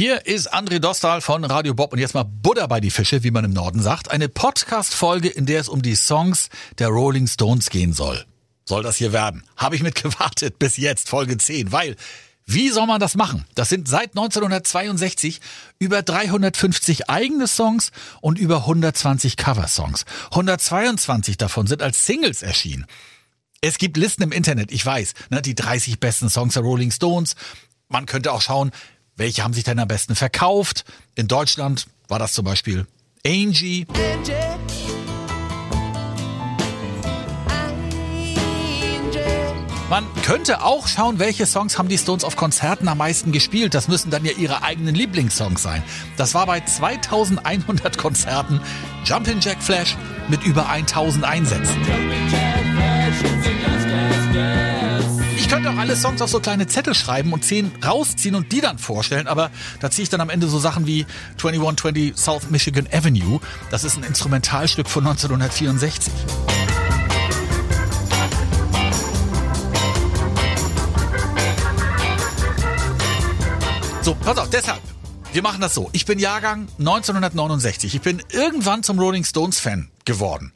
Hier ist André Dostal von Radio Bob und jetzt mal Butter bei die Fische, wie man im Norden sagt. Eine Podcast-Folge, in der es um die Songs der Rolling Stones gehen soll. Soll das hier werden? Habe ich mit gewartet bis jetzt, Folge 10, weil wie soll man das machen? Das sind seit 1962 über 350 eigene Songs und über 120 Coversongs. 122 davon sind als Singles erschienen. Es gibt Listen im Internet, ich weiß, ne, die 30 besten Songs der Rolling Stones. Man könnte auch schauen, welche haben sich denn am besten verkauft? In Deutschland war das zum Beispiel Angie. Man könnte auch schauen, welche Songs haben die Stones auf Konzerten am meisten gespielt. Das müssen dann ja ihre eigenen Lieblingssongs sein. Das war bei 2100 Konzerten Jumpin' Jack Flash mit über 1000 Einsätzen alle Songs auf so kleine Zettel schreiben und zehn rausziehen und die dann vorstellen, aber da ziehe ich dann am Ende so Sachen wie 2120 South Michigan Avenue. Das ist ein Instrumentalstück von 1964. So, pass auf, deshalb. Wir machen das so. Ich bin Jahrgang 1969. Ich bin irgendwann zum Rolling Stones Fan geworden.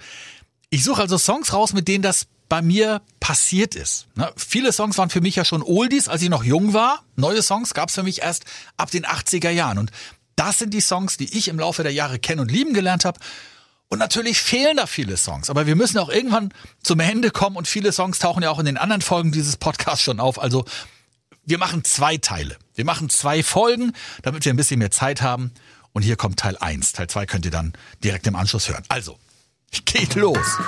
Ich suche also Songs raus, mit denen das bei mir passiert ist. Ne? Viele Songs waren für mich ja schon Oldies, als ich noch jung war. Neue Songs gab es für mich erst ab den 80er Jahren. Und das sind die Songs, die ich im Laufe der Jahre kennen und lieben gelernt habe. Und natürlich fehlen da viele Songs, aber wir müssen auch irgendwann zum Ende kommen und viele Songs tauchen ja auch in den anderen Folgen dieses Podcasts schon auf. Also wir machen zwei Teile. Wir machen zwei Folgen, damit wir ein bisschen mehr Zeit haben. Und hier kommt Teil 1. Teil 2 könnt ihr dann direkt im Anschluss hören. Also, geht los.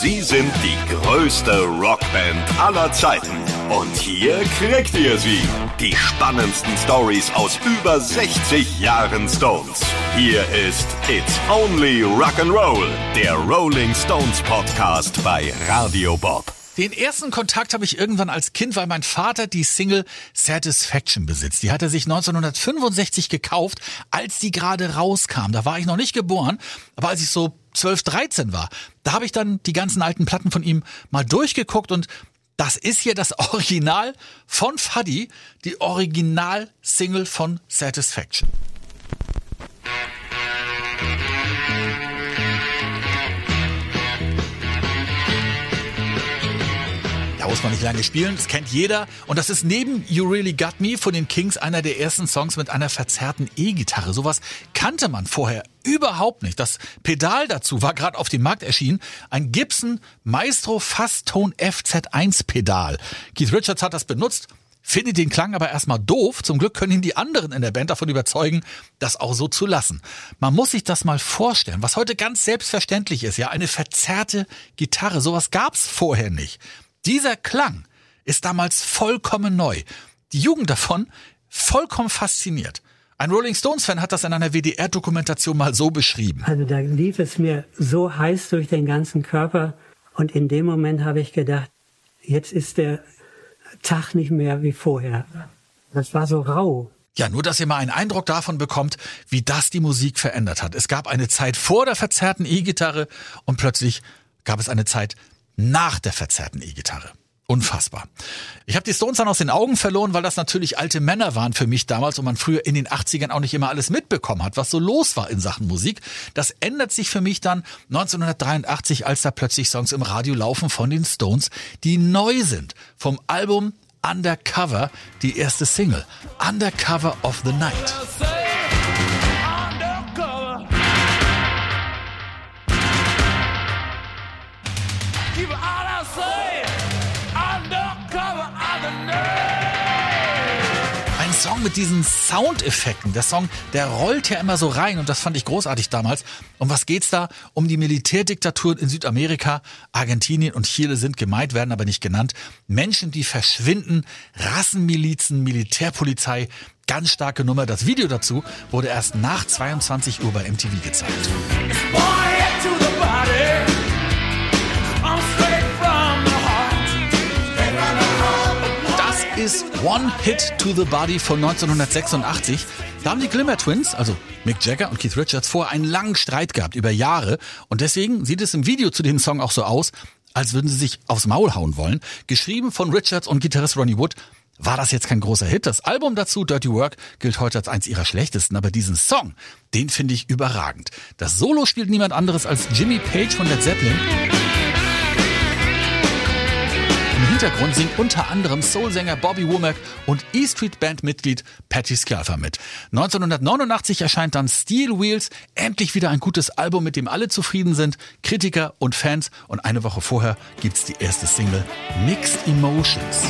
Sie sind die größte Rockband aller Zeiten. Und hier kriegt ihr sie. Die spannendsten Stories aus über 60 Jahren Stones. Hier ist It's Only Rock'n'Roll, der Rolling Stones Podcast bei Radio Bob. Den ersten Kontakt habe ich irgendwann als Kind, weil mein Vater die Single Satisfaction besitzt. Die hat er sich 1965 gekauft, als die gerade rauskam. Da war ich noch nicht geboren, aber als ich so 12, 13 war, da habe ich dann die ganzen alten Platten von ihm mal durchgeguckt und das ist hier das Original von Fuddy, die Original-Single von Satisfaction. Muss man nicht lange spielen, das kennt jeder. Und das ist neben You Really Got Me von den Kings einer der ersten Songs mit einer verzerrten E-Gitarre. Sowas kannte man vorher überhaupt nicht. Das Pedal dazu war gerade auf dem Markt erschienen. Ein Gibson Maestro Fasstone FZ1 Pedal. Keith Richards hat das benutzt findet den Klang aber erstmal doof. Zum Glück können ihn die anderen in der Band davon überzeugen, das auch so zu lassen. Man muss sich das mal vorstellen, was heute ganz selbstverständlich ist, ja, eine verzerrte Gitarre. Sowas gab's vorher nicht. Dieser Klang ist damals vollkommen neu. Die Jugend davon vollkommen fasziniert. Ein Rolling Stones-Fan hat das in einer WDR-Dokumentation mal so beschrieben. Also da lief es mir so heiß durch den ganzen Körper und in dem Moment habe ich gedacht, jetzt ist der Tag nicht mehr wie vorher. Das war so rau. Ja, nur dass ihr mal einen Eindruck davon bekommt, wie das die Musik verändert hat. Es gab eine Zeit vor der verzerrten E-Gitarre und plötzlich gab es eine Zeit nach der verzerrten E-Gitarre. Unfassbar. Ich habe die Stones dann aus den Augen verloren, weil das natürlich alte Männer waren für mich damals und man früher in den 80ern auch nicht immer alles mitbekommen hat, was so los war in Sachen Musik. Das ändert sich für mich dann 1983, als da plötzlich Songs im Radio laufen von den Stones, die neu sind. Vom Album Undercover, die erste Single. Undercover of the Night. Song mit diesen Soundeffekten. Der Song, der rollt ja immer so rein und das fand ich großartig damals. Um was geht's da? Um die Militärdiktaturen in Südamerika. Argentinien und Chile sind gemeint, werden aber nicht genannt. Menschen, die verschwinden, Rassenmilizen, Militärpolizei. Ganz starke Nummer. Das Video dazu wurde erst nach 22 Uhr bei MTV gezeigt. Ist One Hit to the Body von 1986. Da haben die Glimmer Twins, also Mick Jagger und Keith Richards, vorher einen langen Streit gehabt über Jahre. Und deswegen sieht es im Video zu dem Song auch so aus, als würden sie sich aufs Maul hauen wollen. Geschrieben von Richards und Gitarrist Ronnie Wood war das jetzt kein großer Hit. Das Album dazu, Dirty Work, gilt heute als eins ihrer schlechtesten, aber diesen Song, den finde ich überragend. Das Solo spielt niemand anderes als Jimmy Page von Led Zeppelin. Im Hintergrund singt unter anderem Soulsänger Bobby Womack und E-Street Band Mitglied Patty Scialfa mit. 1989 erscheint dann Steel Wheels, endlich wieder ein gutes Album, mit dem alle zufrieden sind, Kritiker und Fans. Und eine Woche vorher gibt's die erste Single Mixed Emotions.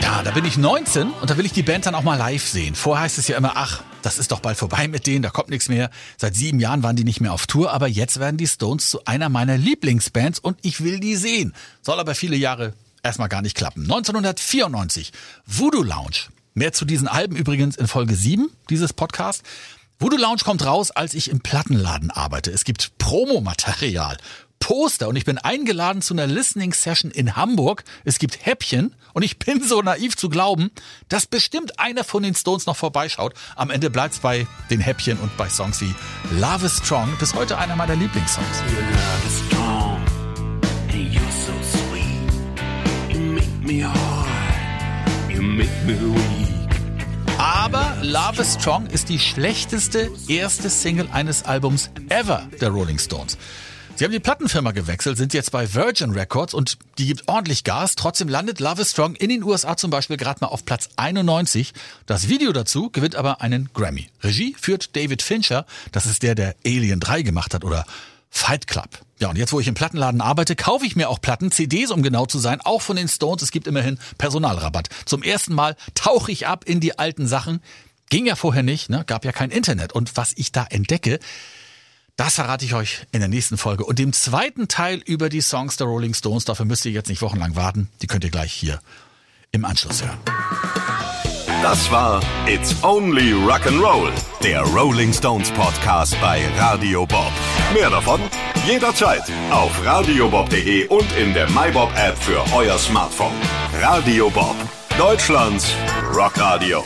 Ja, da bin ich 19 und da will ich die Band dann auch mal live sehen. Vorher heißt es ja immer, ach, das ist doch bald vorbei mit denen, da kommt nichts mehr. Seit sieben Jahren waren die nicht mehr auf Tour, aber jetzt werden die Stones zu einer meiner Lieblingsbands und ich will die sehen. Soll aber viele Jahre erstmal gar nicht klappen. 1994, Voodoo Lounge. Mehr zu diesen Alben übrigens in Folge 7 dieses Podcasts. Voodoo Lounge kommt raus, als ich im Plattenladen arbeite. Es gibt Promomaterial, Poster und ich bin eingeladen zu einer Listening Session in Hamburg. Es gibt Häppchen und ich bin so naiv zu glauben, dass bestimmt einer von den Stones noch vorbeischaut. Am Ende bleibt's bei den Häppchen und bei Songs wie Love is Strong, bis heute einer meiner Lieblingssongs. Aber Love is Strong ist die schlechteste erste Single eines Albums ever der Rolling Stones. Sie haben die Plattenfirma gewechselt, sind jetzt bei Virgin Records und die gibt ordentlich Gas. Trotzdem landet Love is Strong in den USA zum Beispiel gerade mal auf Platz 91. Das Video dazu gewinnt aber einen Grammy. Regie führt David Fincher. Das ist der, der Alien 3 gemacht hat oder Fight Club. Ja, und jetzt, wo ich im Plattenladen arbeite, kaufe ich mir auch Platten, CDs, um genau zu sein, auch von den Stones. Es gibt immerhin Personalrabatt. Zum ersten Mal tauche ich ab in die alten Sachen. Ging ja vorher nicht, ne? gab ja kein Internet. Und was ich da entdecke, das verrate ich euch in der nächsten Folge. Und dem zweiten Teil über die Songs der Rolling Stones, dafür müsst ihr jetzt nicht wochenlang warten. Die könnt ihr gleich hier im Anschluss hören. Das war It's Only Rock'n'Roll, der Rolling Stones Podcast bei Radio Bob. Mehr davon jederzeit auf radiobob.de und in der MyBob App für euer Smartphone. Radio Bob, Deutschlands Rockradio.